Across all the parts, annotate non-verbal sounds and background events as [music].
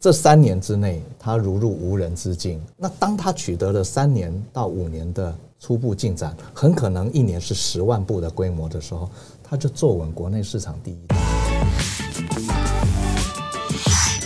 这三年之内，它如入无人之境。那当它取得了三年到五年的初步进展，很可能一年是十万部的规模的时候，它就坐稳国内市场第一。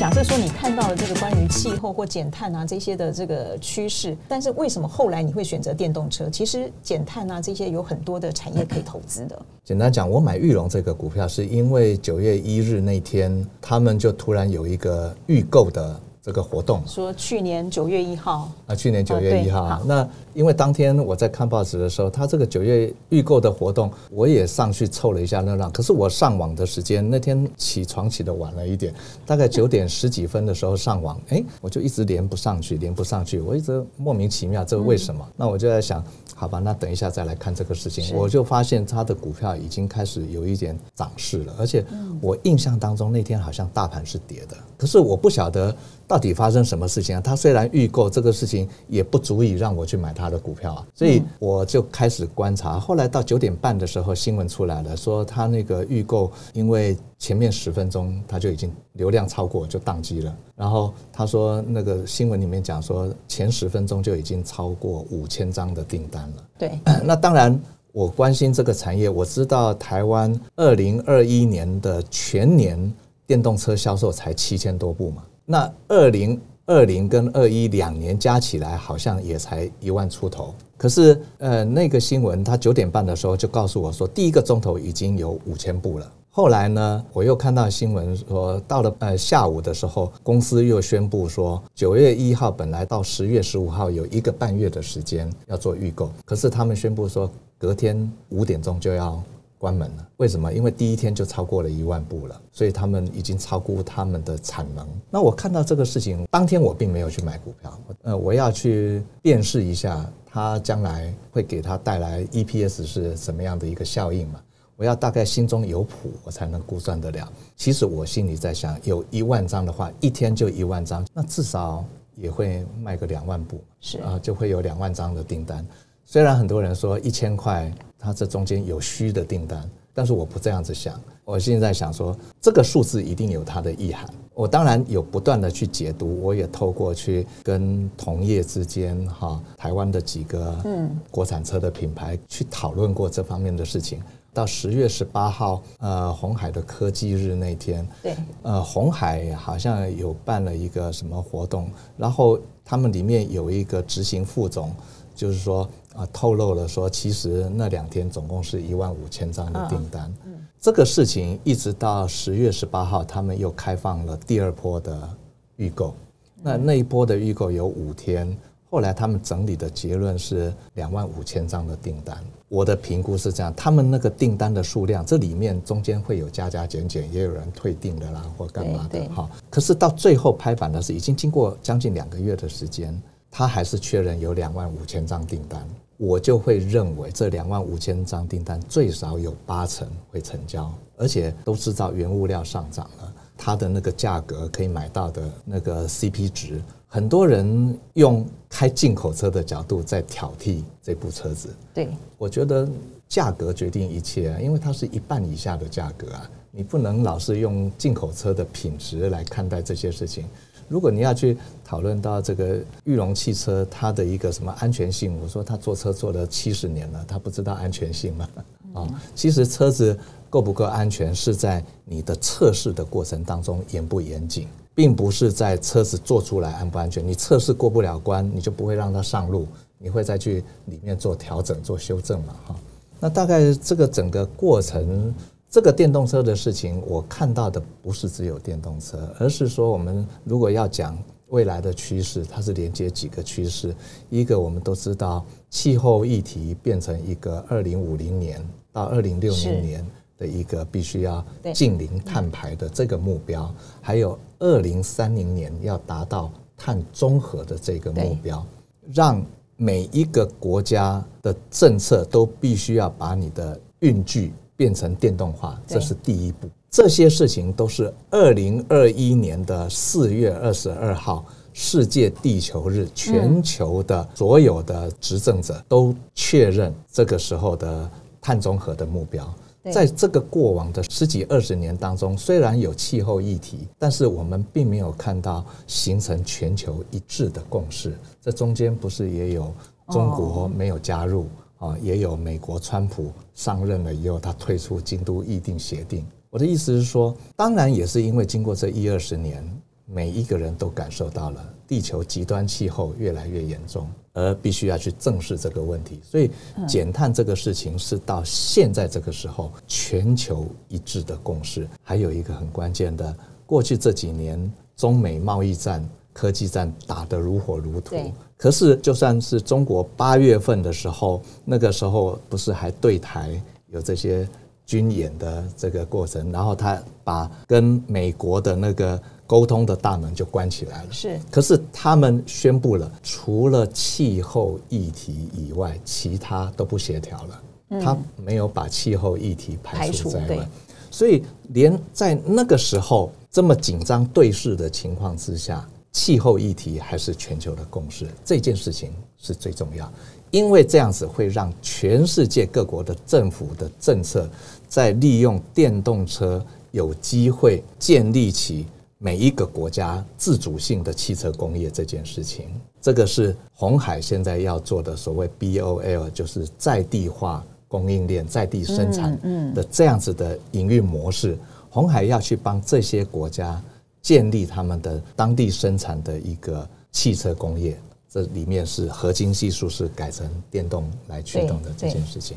假设说你看到了这个关于气候或减碳啊这些的这个趋势，但是为什么后来你会选择电动车？其实减碳啊这些有很多的产业可以投资的。简单讲，我买玉龙这个股票是因为九月一日那天，他们就突然有一个预购的。这个活动说去年九月一号啊，去年九月一号。那因为当天我在看报纸的时候，他这个九月预购的活动，我也上去凑了一下热闹。可是我上网的时间那天起床起的晚了一点，大概九点十几分的时候上网，哎，我就一直连不上去，连不上去，我一直莫名其妙，这为什么？那我就在想，好吧，那等一下再来看这个事情。我就发现他的股票已经开始有一点涨势了，而且我印象当中那天好像大盘是跌的，可是我不晓得。到底发生什么事情啊？他虽然预购这个事情，也不足以让我去买他的股票啊。所以我就开始观察。后来到九点半的时候，新闻出来了，说他那个预购，因为前面十分钟他就已经流量超过，就宕机了。然后他说那个新闻里面讲说，前十分钟就已经超过五千张的订单了。对，那当然我关心这个产业，我知道台湾二零二一年的全年电动车销售才七千多部嘛。那二零二零跟二一两年加起来好像也才一万出头，可是呃那个新闻他九点半的时候就告诉我说，第一个钟头已经有五千部了。后来呢，我又看到新闻说，到了呃下午的时候，公司又宣布说，九月一号本来到十月十五号有一个半月的时间要做预购，可是他们宣布说，隔天五点钟就要。关门了，为什么？因为第一天就超过了一万部了，所以他们已经超过他们的产能。那我看到这个事情，当天我并没有去买股票，呃，我要去辨识一下它将来会给它带来 EPS 是什么样的一个效应嘛？我要大概心中有谱，我才能估算得了。其实我心里在想，有一万张的话，一天就一万张，那至少也会卖个两万部，是啊，就会有两万张的订单。虽然很多人说一千块。它这中间有虚的订单，但是我不这样子想。我现在想说，这个数字一定有它的意涵。我当然有不断的去解读，我也透过去跟同业之间哈，台湾的几个嗯国产车的品牌去讨论过这方面的事情。到十月十八号，呃，红海的科技日那天，对，呃，红海好像有办了一个什么活动，然后他们里面有一个执行副总。就是说啊，透露了说，其实那两天总共是一万五千张的订单。这个事情一直到十月十八号，他们又开放了第二波的预购。那那一波的预购有五天，后来他们整理的结论是两万五千张的订单。我的评估是这样，他们那个订单的数量，这里面中间会有加加减减，也有人退订的啦，或干嘛的哈。可是到最后拍板的是，已经经过将近两个月的时间。他还是确认有两万五千张订单，我就会认为这两万五千张订单最少有八成会成交，而且都知道原物料上涨了，它的那个价格可以买到的那个 CP 值，很多人用开进口车的角度在挑剔这部车子。对，我觉得价格决定一切啊，因为它是一半以下的价格啊，你不能老是用进口车的品质来看待这些事情。如果你要去讨论到这个裕隆汽车它的一个什么安全性，我说他坐车坐了七十年了，他不知道安全性吗？啊，其实车子够不够安全是在你的测试的过程当中严不严谨，并不是在车子做出来安不安全。你测试过不了关，你就不会让它上路，你会再去里面做调整、做修正嘛？哈，那大概这个整个过程。这个电动车的事情，我看到的不是只有电动车，而是说我们如果要讲未来的趋势，它是连接几个趋势。一个我们都知道，气候议题变成一个二零五零年到二零六零年的一个必须要近零碳排的这个目标，还有二零三零年要达到碳中和的这个目标，让每一个国家的政策都必须要把你的运具。变成电动化，这是第一步。这些事情都是二零二一年的四月二十二号世界地球日，全球的所有的执政者都确认这个时候的碳中和的目标。在这个过往的十几二十年当中，虽然有气候议题，但是我们并没有看到形成全球一致的共识。这中间不是也有中国没有加入啊，也有美国川普上任了以后，他退出京都议定协定。我的意思是说，当然也是因为经过这一二十年，每一个人都感受到了地球极端气候越来越严重。而必须要去正视这个问题，所以减碳这个事情是到现在这个时候全球一致的共识。还有一个很关键的，过去这几年中美贸易战、科技战打得如火如荼，可是就算是中国八月份的时候，那个时候不是还对台有这些军演的这个过程，然后他把跟美国的那个。沟通的大门就关起来了。是，可是他们宣布了，除了气候议题以外，其他都不协调了。嗯他没有把气候议题排除在外，所以连在那个时候这么紧张对视的情况之下，气候议题还是全球的共识。这件事情是最重要，因为这样子会让全世界各国的政府的政策在利用电动车有机会建立起。每一个国家自主性的汽车工业这件事情，这个是红海现在要做的所谓 BOL，就是在地化供应链、在地生产的这样子的营运模式。红海要去帮这些国家建立他们的当地生产的一个汽车工业，这里面是核心技术是改成电动来驱动的这件事情。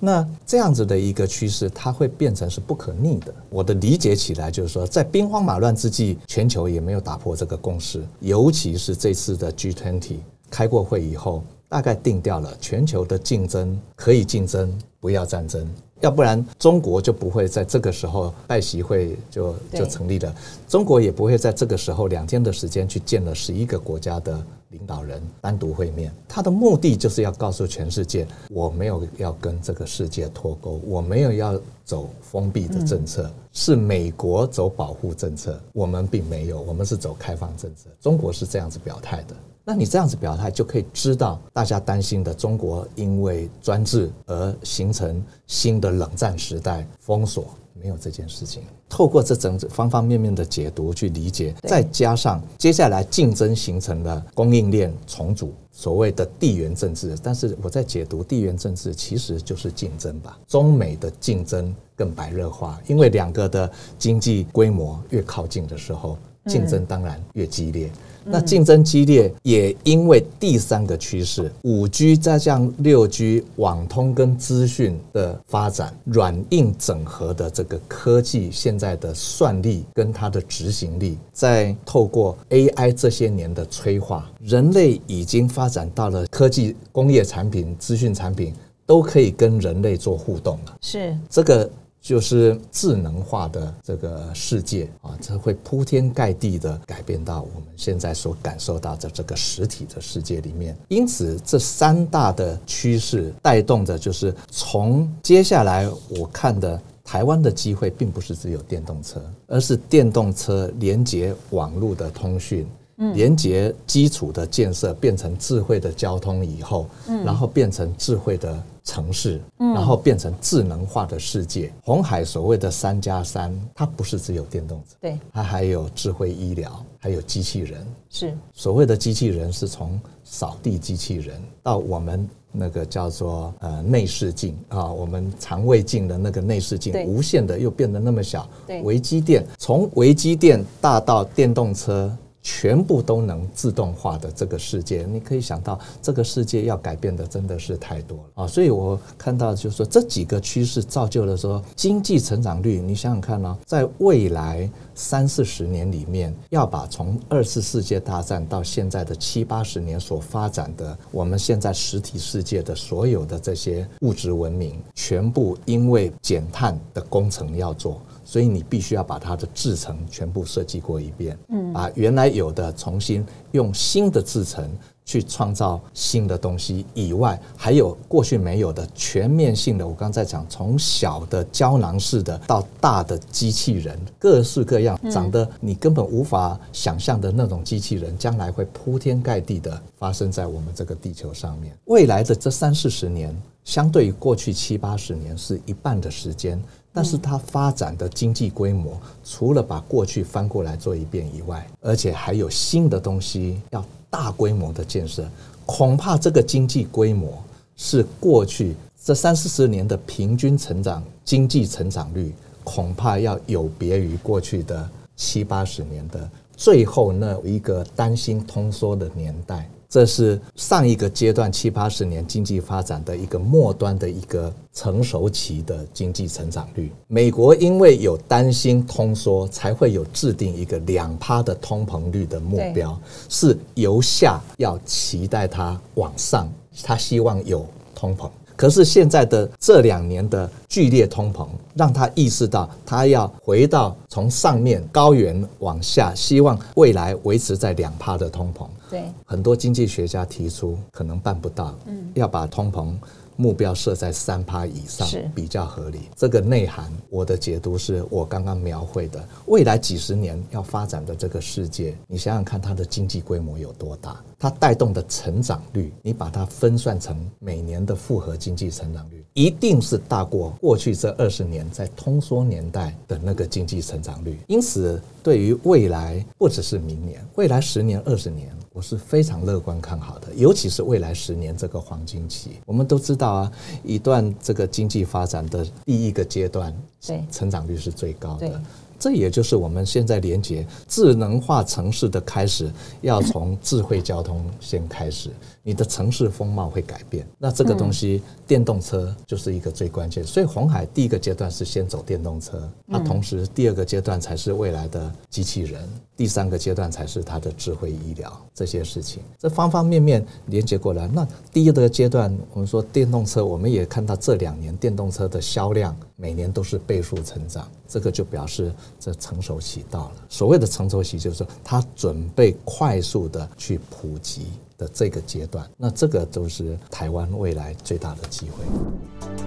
那这样子的一个趋势，它会变成是不可逆的。我的理解起来就是说，在兵荒马乱之际，全球也没有打破这个共识。尤其是这次的 G20 开过会以后，大概定掉了全球的竞争可以竞争，不要战争。要不然，中国就不会在这个时候拜习会就就成立了。中国也不会在这个时候两天的时间去见了十一个国家的领导人单独会面。他的目的就是要告诉全世界，我没有要跟这个世界脱钩，我没有要走封闭的政策，是美国走保护政策，我们并没有，我们是走开放政策。中国是这样子表态的。那你这样子表态，就可以知道大家担心的中国因为专制而形成新的冷战时代封锁，没有这件事情。透过这整方方面面的解读去理解，再加上接下来竞争形成的供应链重组，所谓的地缘政治。但是我在解读地缘政治，其实就是竞争吧。中美的竞争更白热化，因为两个的经济规模越靠近的时候，竞争当然越激烈。那竞争激烈，也因为第三个趋势，五 G 再向六 G 网通跟资讯的发展，软硬整合的这个科技，现在的算力跟它的执行力，在透过 AI 这些年的催化，人类已经发展到了科技、工业产品、资讯产品都可以跟人类做互动了。是这个。就是智能化的这个世界啊，这会铺天盖地的改变到我们现在所感受到的这个实体的世界里面。因此，这三大的趋势带动着，就是从接下来我看的台湾的机会，并不是只有电动车，而是电动车连接网络的通讯。连接基础的建设变成智慧的交通以后，嗯然后变成智慧的城市，嗯然后变成智能化的世界。红海所谓的三加三，它不是只有电动车，对，它还有智慧医疗，还有机器人。是所谓的机器人，是从扫地机器人到我们那个叫做呃内视镜啊，我们肠胃镜的那个内视镜，无限的又变得那么小。对，微机电从微机电大到电动车。全部都能自动化的这个世界，你可以想到这个世界要改变的真的是太多了啊！所以我看到就是说这几个趋势造就了说经济成长率，你想想看呢，在未来三四十年里面，要把从二次世界大战到现在的七八十年所发展的我们现在实体世界的所有的这些物质文明，全部因为减碳的工程要做。所以你必须要把它的制程全部设计过一遍，嗯，把原来有的重新用新的制程去创造新的东西以外，还有过去没有的全面性的。我刚才讲，从小的胶囊式的到大的机器人，各式各样，长得你根本无法想象的那种机器人，将来会铺天盖地的发生在我们这个地球上面。未来的这三四十年。相对于过去七八十年是一半的时间，但是它发展的经济规模，除了把过去翻过来做一遍以外，而且还有新的东西要大规模的建设，恐怕这个经济规模是过去这三四十年的平均成长经济成长率，恐怕要有别于过去的七八十年的最后那一个担心通缩的年代。这是上一个阶段七八十年经济发展的一个末端的一个成熟期的经济成长率。美国因为有担心通缩，才会有制定一个两趴的通膨率的目标，是由下要期待它往上，它希望有通膨。可是现在的这两年的剧烈通膨，让他意识到他要回到从上面高原往下，希望未来维持在两帕的通膨。对，很多经济学家提出可能办不到，嗯，要把通膨。目标设在三趴以上比较合理。这个内涵，我的解读是我刚刚描绘的未来几十年要发展的这个世界。你想想看，它的经济规模有多大？它带动的成长率，你把它分算成每年的复合经济成长率，一定是大过过去这二十年在通缩年代的那个经济成长率。因此，对于未来，不只是明年，未来十年、二十年。我是非常乐观看好的，尤其是未来十年这个黄金期。我们都知道啊，一段这个经济发展的第一个阶段，对，成长率是最高的。这也就是我们现在连接智能化城市的开始，要从智慧交通先开始，你的城市风貌会改变。那这个东西，电动车就是一个最关键。所以红海第一个阶段是先走电动车，那同时第二个阶段才是未来的机器人，第三个阶段才是它的智慧医疗这些事情。这方方面面连接过来。那第一个阶段，我们说电动车，我们也看到这两年电动车的销量每年都是倍数成长，这个就表示。这成熟期到了，所谓的成熟期就是说，它准备快速的去普及的这个阶段，那这个都是台湾未来最大的机会。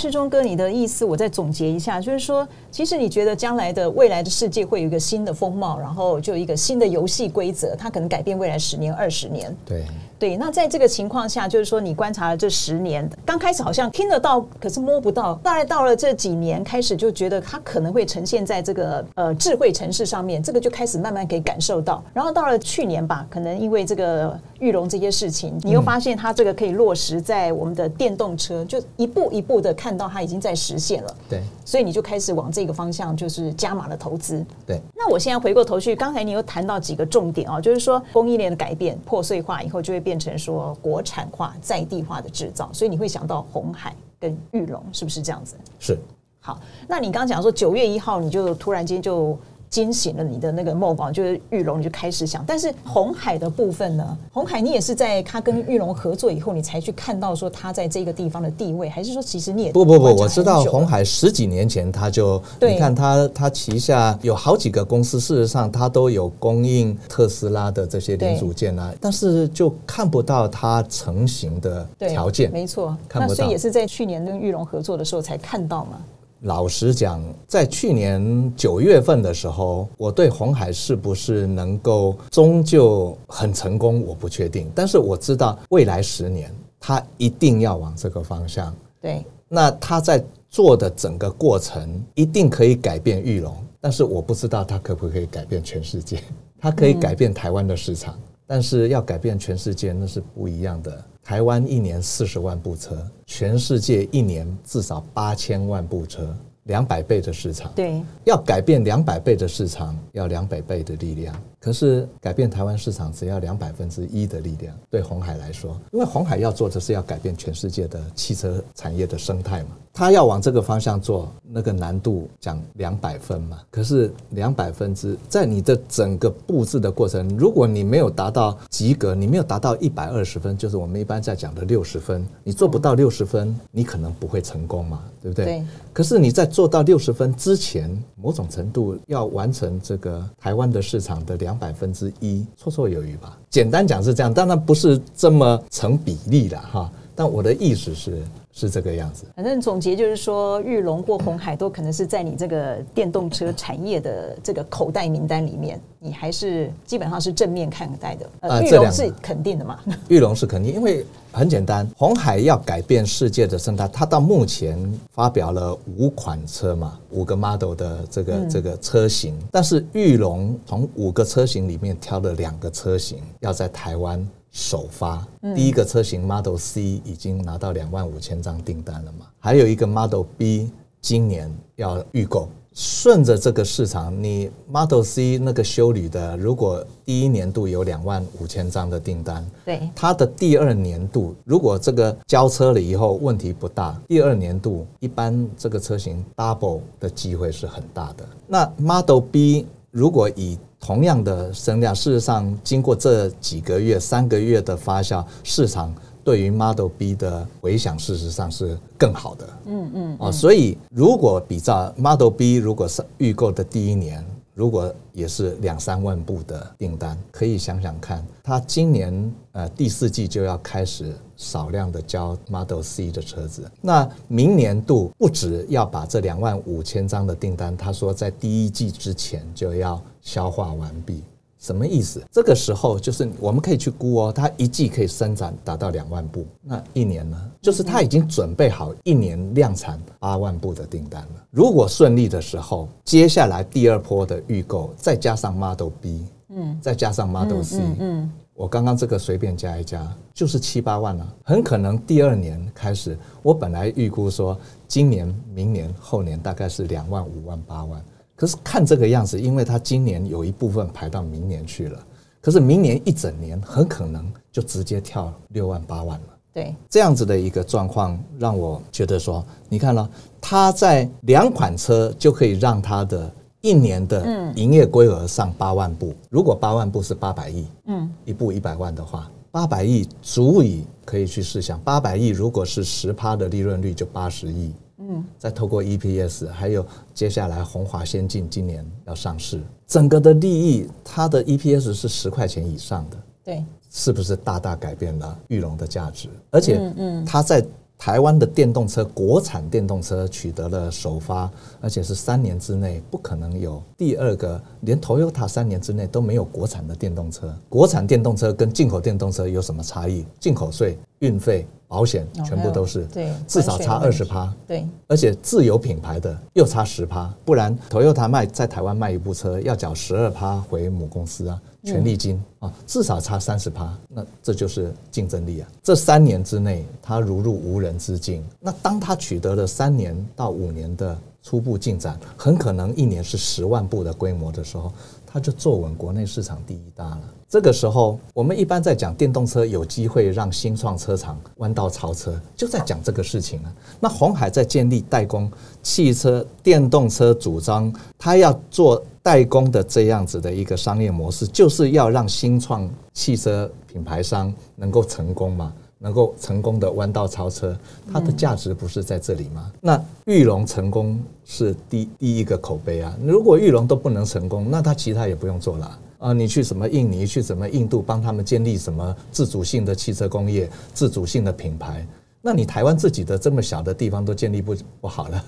世忠哥，你的意思我再总结一下，就是说，其实你觉得将来的未来的世界会有一个新的风貌，然后就一个新的游戏规则，它可能改变未来十年、二十年。对。对，那在这个情况下，就是说你观察了这十年，刚开始好像听得到，可是摸不到。大概到了这几年，开始就觉得它可能会呈现在这个呃智慧城市上面，这个就开始慢慢可以感受到。然后到了去年吧，可能因为这个玉龙这些事情，你又发现它这个可以落实在我们的电动车，就一步一步的看到它已经在实现了。对，所以你就开始往这个方向就是加码了投资。对，那我现在回过头去，刚才你又谈到几个重点哦，就是说供应链的改变破碎化以后，就会变成说。国产化、在地化的制造，所以你会想到红海跟玉龙，是不是这样子？是。好，那你刚刚讲说九月一号，你就突然间就。惊醒了你的那个梦光，就是玉龙，你就开始想。但是红海的部分呢？红海你也是在他跟玉龙合作以后，你才去看到说他在这个地方的地位，还是说其实你也不不不，我知道红海十几年前他就，你看他他旗下有好几个公司，事实上他都有供应特斯拉的这些零组件啊，但是就看不到它成型的条件。没错，那所以也是在去年跟玉龙合作的时候才看到嘛。老实讲，在去年九月份的时候，我对红海是不是能够终究很成功，我不确定。但是我知道未来十年，它一定要往这个方向。对，那他在做的整个过程一定可以改变玉龙，但是我不知道他可不可以改变全世界。它可以改变台湾的市场，但是要改变全世界那是不一样的。台湾一年四十万部车，全世界一年至少八千万部车，两百倍的市场。对，要改变两百倍的市场，要两百倍的力量。可是改变台湾市场只要两百分之一的力量，对红海来说，因为红海要做的是要改变全世界的汽车产业的生态嘛。他要往这个方向做，那个难度讲两百分嘛。可是两百分之，在你的整个布置的过程，如果你没有达到及格，你没有达到一百二十分，就是我们一般在讲的六十分，你做不到六十分，你可能不会成功嘛，对不对？对。可是你在做做到六十分之前，某种程度要完成这个台湾的市场的两百分之一，绰绰有余吧。简单讲是这样，当然不是这么成比例的哈。但我的意思是，是这个样子。反正总结就是说，玉龙或红海都可能是在你这个电动车产业的这个口袋名单里面，你还是基本上是正面看待的。呃，玉龙是肯定的嘛？[laughs] 玉龙是肯定，因为很简单，红海要改变世界的生态，它到目前发表了五款车嘛，五个 model 的这个、这个车型，但是玉龙从五个车型里面挑了两个车型要在台湾首发。第一个车型 Model C 已经拿到两万五千张订单了嘛，还有一个 Model B 今年要预购。顺着这个市场，你 Model C 那个修理的，如果第一年度有两万五千张的订单，对，它的第二年度，如果这个交车了以后问题不大，第二年度一般这个车型 double 的机会是很大的。那 Model B 如果以同样的声量，事实上经过这几个月、三个月的发酵，市场对于 Model B 的回响，事实上是更好的。嗯嗯。哦，所以如果比照 Model B，如果是预购的第一年，如果也是两三万部的订单，可以想想看，它今年呃第四季就要开始少量的交 Model C 的车子，那明年度不止要把这两万五千张的订单，他说在第一季之前就要消化完毕。什么意思？这个时候就是我们可以去估哦，它一季可以生产达到两万部，那一年呢？就是它已经准备好一年量产八万部的订单了。如果顺利的时候，接下来第二波的预购，再加上 Model B，嗯，再加上 Model C，嗯，我刚刚这个随便加一加，就是七八万了。很可能第二年开始，我本来预估说今年、明年、后年大概是两万、五万、八万。可是看这个样子，因为它今年有一部分排到明年去了，可是明年一整年很可能就直接跳六万八万了。对，这样子的一个状况，让我觉得说，你看了，它在两款车就可以让它的一年的营业规额上八万部。如果八万部是八百亿，嗯，一部一百万的话，八百亿足以可以去试想，八百亿如果是十趴的利润率，就八十亿。嗯，再透过 EPS，还有接下来红华先进今年要上市，整个的利益，它的 EPS 是十块钱以上的，对，是不是大大改变了玉龙的价值？而且，嗯，它在台湾的电动车，国产电动车取得了首发，而且是三年之内不可能有第二个，连 Toyota 三年之内都没有国产的电动车。国产电动车跟进口电动车有什么差异？进口税、运费。保险全部都是，对，至少差二十趴，对，而且自有品牌的又差十趴，不然 Toyota 卖在台湾卖一部车要缴十二趴回母公司啊，权利金啊，至少差三十趴，那这就是竞争力啊。这三年之内，他如入无人之境。那当他取得了三年到五年的初步进展，很可能一年是十万部的规模的时候，他就坐稳国内市场第一大了。这个时候，我们一般在讲电动车有机会让新创车厂弯道超车，就在讲这个事情了。那红海在建立代工汽车电动车主张，他要做代工的这样子的一个商业模式，就是要让新创汽车品牌商能够成功嘛，能够成功的弯道超车，它的价值不是在这里吗？那玉龙成功是第第一个口碑啊，如果玉龙都不能成功，那他其他也不用做了。啊你去什么印尼，去什么印度，帮他们建立什么自主性的汽车工业、自主性的品牌？那你台湾自己的这么小的地方都建立不不好了，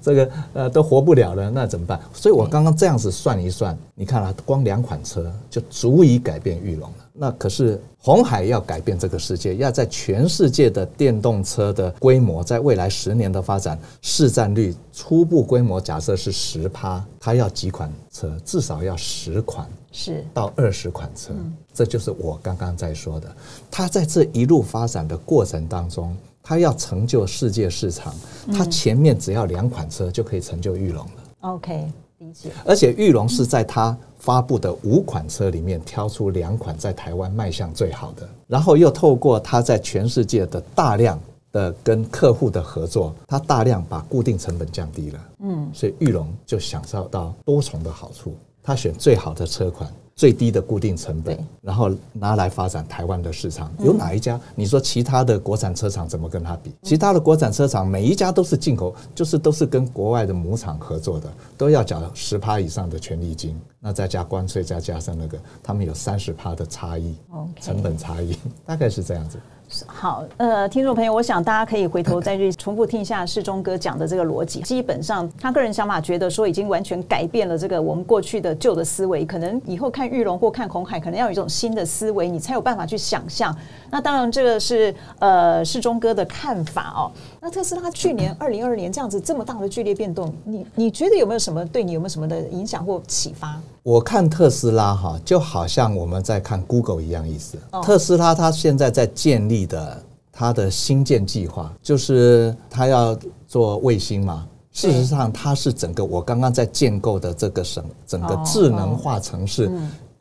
这个呃都活不了了，那怎么办？所以我刚刚这样子算一算，你看啊，光两款车就足以改变玉龙了。那可是红海要改变这个世界，要在全世界的电动车的规模，在未来十年的发展市占率初步规模假设是十趴，它要几款车？至少要十款，是到二十款车。这就是我刚刚在说的，它在这一路发展的过程当中，它要成就世界市场，它前面只要两款车就可以成就玉龙了。OK，理解。而且玉龙是在它发布的五款车里面挑出两款在台湾卖相最好的，然后又透过它在全世界的大量的跟客户的合作，它大量把固定成本降低了，嗯，所以玉龙就享受到多重的好处。它选最好的车款，最低的固定成本，然后拿来发展台湾的市场。有哪一家？你说其他的国产车厂怎么跟他比？其他的国产车厂每一家都是进口，就是都是跟国外的母厂合作的，都要缴十趴以上的权利金，那再加关税，再加上那个，他们有三十趴的差异成本差异，大概是这样子。好，呃，听众朋友，我想大家可以回头再去重复听一下世忠哥讲的这个逻辑。基本上，他个人想法觉得说，已经完全改变了这个我们过去的旧的思维。可能以后看玉龙或看红海，可能要有一种新的思维，你才有办法去想象。那当然，这个是呃世忠哥的看法哦。那特斯拉去年 [laughs] 二零二二年这样子这么大的剧烈变动，你你觉得有没有什么对你有没有什么的影响或启发？我看特斯拉哈，就好像我们在看 Google 一样意思。特斯拉它现在在建立的它的新建计划，就是它要做卫星嘛。事实上，它是整个我刚刚在建构的这个省整个智能化城市，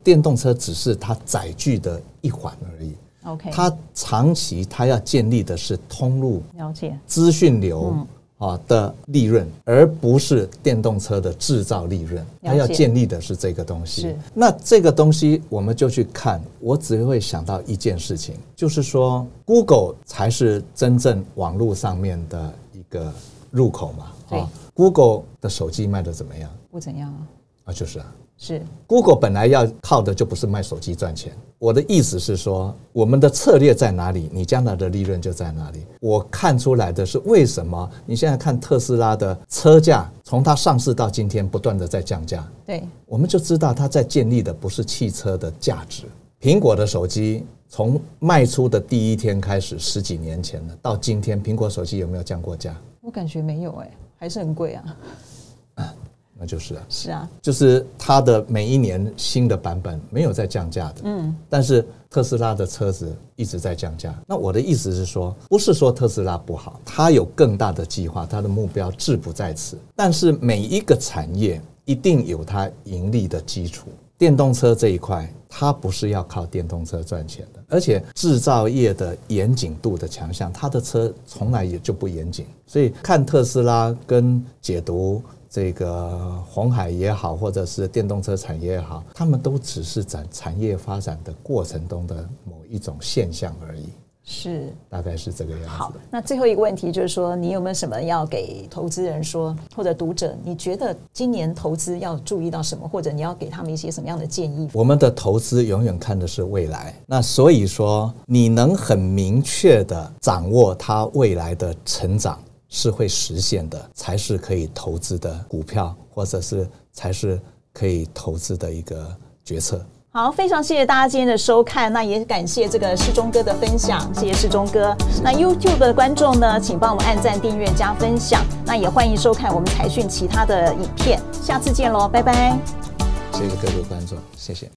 电动车只是它载具的一环而已。OK，它长期它要建立的是通路了解资讯流。啊的利润，而不是电动车的制造利润，它要建立的是这个东西。那这个东西我们就去看，我只会想到一件事情，就是说，Google 才是真正网络上面的一个入口嘛。啊，Google 的手机卖的怎么样？不怎样啊。啊，就是啊。是，Google 本来要靠的就不是卖手机赚钱。我的意思是说，我们的策略在哪里，你将来的利润就在哪里。我看出来的是，为什么你现在看特斯拉的车价，从它上市到今天不断的在降价，对，我们就知道它在建立的不是汽车的价值。苹果的手机从卖出的第一天开始，十几年前了，到今天，苹果手机有没有降过价？我感觉没有，哎，还是很贵啊。那就是啊，是啊，就是它的每一年新的版本没有在降价的，嗯，但是特斯拉的车子一直在降价。那我的意思是说，不是说特斯拉不好，它有更大的计划，它的目标志不在此。但是每一个产业一定有它盈利的基础。电动车这一块，它不是要靠电动车赚钱的，而且制造业的严谨度的强项，它的车从来也就不严谨。所以看特斯拉跟解读。这个红海也好，或者是电动车产业也好，他们都只是在产业发展的过程中的某一种现象而已。是，大概是这个样子。好，那最后一个问题就是说，你有没有什么要给投资人说，或者读者？你觉得今年投资要注意到什么，或者你要给他们一些什么样的建议？我们的投资永远看的是未来，那所以说，你能很明确的掌握它未来的成长。是会实现的，才是可以投资的股票，或者是才是可以投资的一个决策。好，非常谢谢大家今天的收看，那也感谢这个世忠哥的分享，谢谢世忠哥。那 YouTube 的观众呢，请帮我们按赞、订阅、加分享。那也欢迎收看我们财讯其他的影片，下次见喽，拜拜。谢谢各位观众，谢谢。